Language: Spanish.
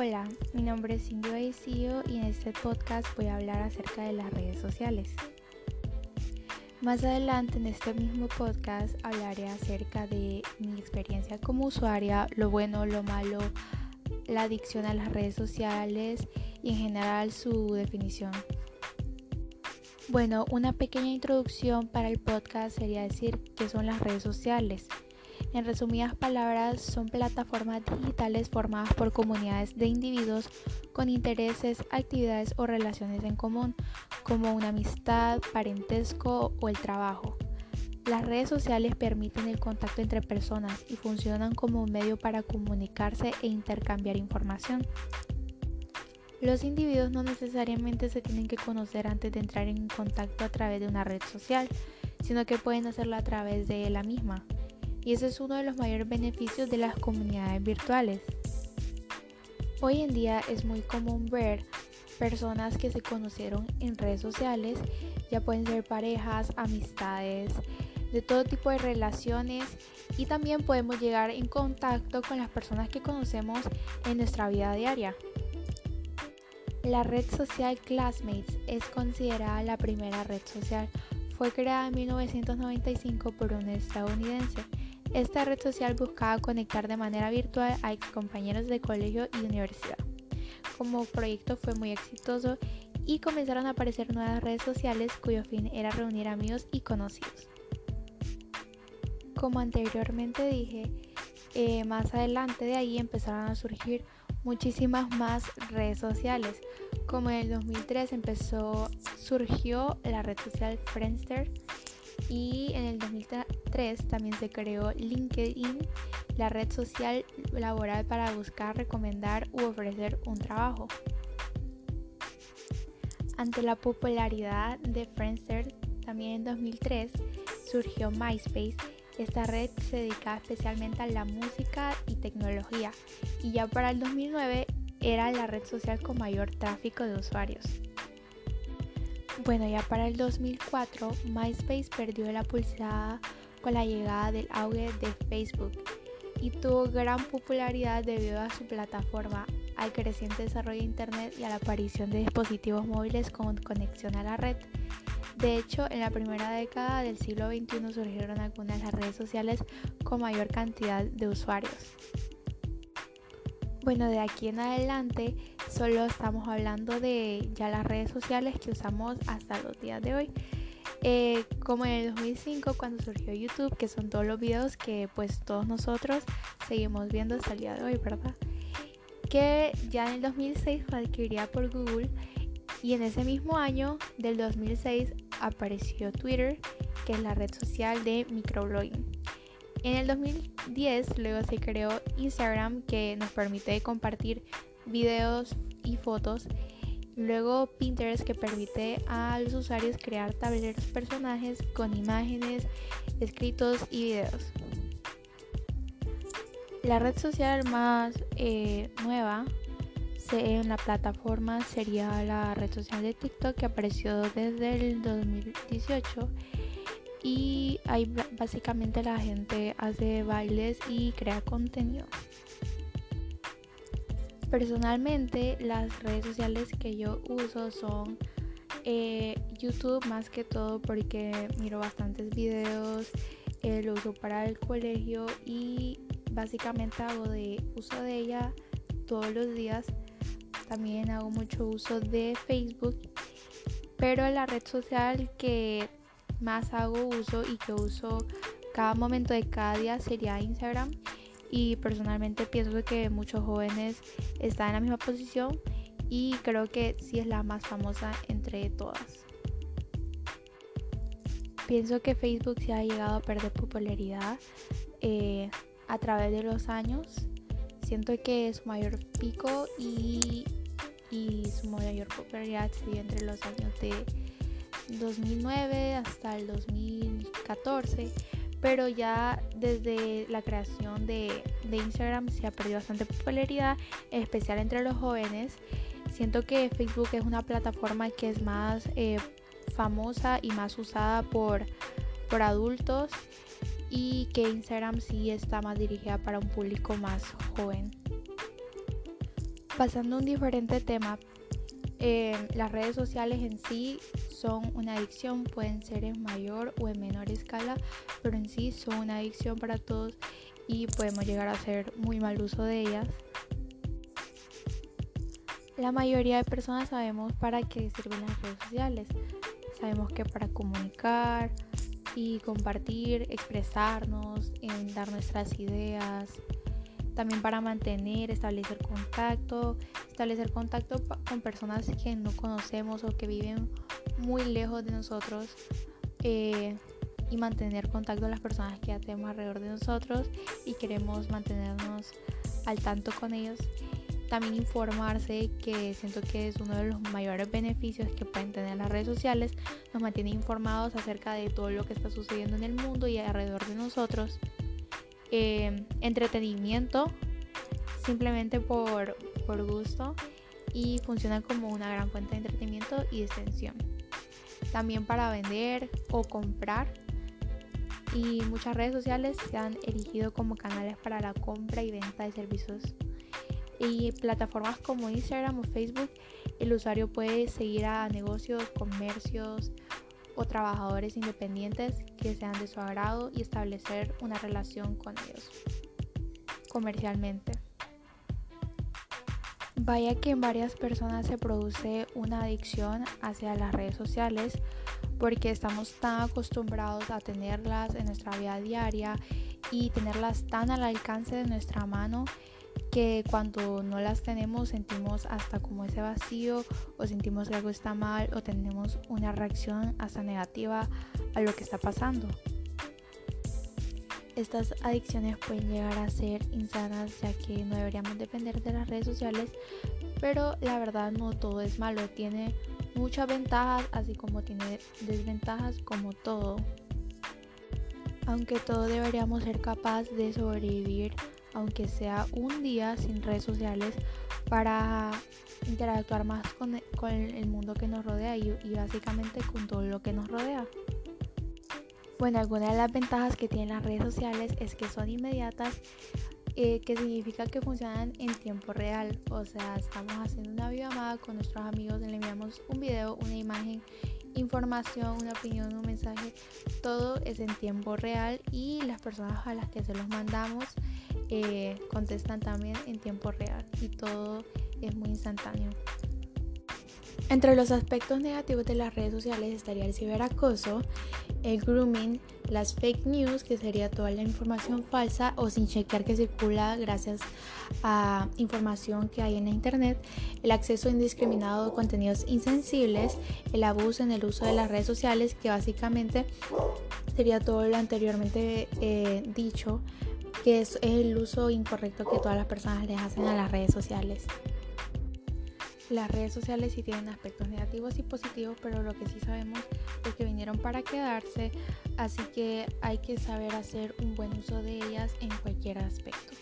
Hola, mi nombre es Cindy y en este podcast voy a hablar acerca de las redes sociales. Más adelante en este mismo podcast hablaré acerca de mi experiencia como usuaria, lo bueno, lo malo, la adicción a las redes sociales y en general su definición. Bueno, una pequeña introducción para el podcast sería decir qué son las redes sociales. En resumidas palabras, son plataformas digitales formadas por comunidades de individuos con intereses, actividades o relaciones en común, como una amistad, parentesco o el trabajo. Las redes sociales permiten el contacto entre personas y funcionan como un medio para comunicarse e intercambiar información. Los individuos no necesariamente se tienen que conocer antes de entrar en contacto a través de una red social, sino que pueden hacerlo a través de la misma y ese es uno de los mayores beneficios de las comunidades virtuales. Hoy en día es muy común ver personas que se conocieron en redes sociales, ya pueden ser parejas, amistades, de todo tipo de relaciones y también podemos llegar en contacto con las personas que conocemos en nuestra vida diaria. La red social Classmates es considerada la primera red social. Fue creada en 1995 por un estadounidense esta red social buscaba conectar de manera virtual a ex compañeros de colegio y universidad. Como proyecto fue muy exitoso y comenzaron a aparecer nuevas redes sociales cuyo fin era reunir amigos y conocidos. Como anteriormente dije, eh, más adelante de ahí empezaron a surgir muchísimas más redes sociales. Como en el 2003 empezó, surgió la red social Friendster y en el 2003 también se creó LinkedIn, la red social laboral para buscar, recomendar u ofrecer un trabajo. Ante la popularidad de Friendster, también en 2003 surgió MySpace. Esta red se dedicaba especialmente a la música y tecnología y ya para el 2009 era la red social con mayor tráfico de usuarios. Bueno, ya para el 2004, MySpace perdió la pulsada con la llegada del auge de Facebook y tuvo gran popularidad debido a su plataforma, al creciente desarrollo de Internet y a la aparición de dispositivos móviles con conexión a la red. De hecho, en la primera década del siglo XXI surgieron algunas de las redes sociales con mayor cantidad de usuarios. Bueno, de aquí en adelante solo estamos hablando de ya las redes sociales que usamos hasta los días de hoy. Eh, como en el 2005 cuando surgió YouTube, que son todos los videos que pues todos nosotros seguimos viendo hasta el día de hoy, ¿verdad? Que ya en el 2006 fue adquirida por Google y en ese mismo año del 2006 apareció Twitter, que es la red social de microblogging. En el 2010 luego se creó Instagram que nos permite compartir videos y fotos. Luego Pinterest que permite a los usuarios crear tableros personajes con imágenes, escritos y videos. La red social más eh, nueva en la plataforma sería la red social de TikTok que apareció desde el 2018 y ahí básicamente la gente hace bailes y crea contenido. Personalmente las redes sociales que yo uso son eh, YouTube más que todo porque miro bastantes videos, eh, lo uso para el colegio y básicamente hago de uso de ella todos los días. También hago mucho uso de Facebook, pero la red social que más hago uso y que uso cada momento de cada día sería Instagram y personalmente pienso que muchos jóvenes están en la misma posición y creo que sí es la más famosa entre todas. Pienso que Facebook se ha llegado a perder popularidad eh, a través de los años. Siento que su mayor pico y, y su mayor popularidad se dio entre los años de 2009 hasta el 2014, pero ya desde la creación de, Instagram se ha perdido bastante popularidad, en especial entre los jóvenes. Siento que Facebook es una plataforma que es más eh, famosa y más usada por, por adultos y que Instagram sí está más dirigida para un público más joven. Pasando a un diferente tema, eh, las redes sociales en sí son una adicción, pueden ser en mayor o en menor escala, pero en sí son una adicción para todos y podemos llegar a hacer muy mal uso de ellas. La mayoría de personas sabemos para qué sirven las redes sociales. Sabemos que para comunicar y compartir, expresarnos, dar nuestras ideas, también para mantener, establecer contacto, establecer contacto con personas que no conocemos o que viven muy lejos de nosotros eh, y mantener contacto con las personas que ya tenemos alrededor de nosotros y queremos mantenernos al tanto con ellos. También informarse, que siento que es uno de los mayores beneficios que pueden tener las redes sociales. Nos mantiene informados acerca de todo lo que está sucediendo en el mundo y alrededor de nosotros. Em, entretenimiento simplemente por, por gusto y funciona como una gran fuente de entretenimiento y extensión. También para vender o comprar y muchas redes sociales se han erigido como canales para la compra y venta de servicios. Y plataformas como Instagram o Facebook, el usuario puede seguir a negocios, comercios, o trabajadores independientes que sean de su agrado y establecer una relación con ellos comercialmente. Vaya que en varias personas se produce una adicción hacia las redes sociales porque estamos tan acostumbrados a tenerlas en nuestra vida diaria y tenerlas tan al alcance de nuestra mano que cuando no las tenemos sentimos hasta como ese vacío o sentimos que algo está mal o tenemos una reacción hasta negativa a lo que está pasando. Estas adicciones pueden llegar a ser insanas ya que no deberíamos depender de las redes sociales, pero la verdad no todo es malo, tiene muchas ventajas así como tiene desventajas como todo. Aunque todo deberíamos ser capaz de sobrevivir aunque sea un día sin redes sociales, para interactuar más con, el mundo que nos rodea y, básicamente con todo lo que nos rodea. Bueno, algunas de las ventajas que tienen las redes sociales es que son inmediatas, eh, que significa que funcionan en tiempo real. O sea, estamos haciendo una videollamada con nuestros amigos, le enviamos un video, una imagen, información, una opinión, un mensaje. Todo es en tiempo real y las personas a las que se los mandamos eh, contestan también en tiempo real y todo es muy instantáneo. Entre los aspectos negativos de las redes sociales estaría el ciberacoso, el grooming, las fake news, que sería toda la información falsa o sin chequear que circula gracias a información que hay en la internet, el acceso indiscriminado a contenidos insensibles, el abuso en el uso de las redes sociales, que básicamente sería todo lo anteriormente eh, dicho, que es el uso incorrecto que todas las personas les hacen a las redes sociales. Las redes sociales sí tienen aspectos negativos y positivos, pero lo que sí sabemos es que vinieron para quedarse, así que hay que saber hacer un buen uso de ellas en cualquier aspecto.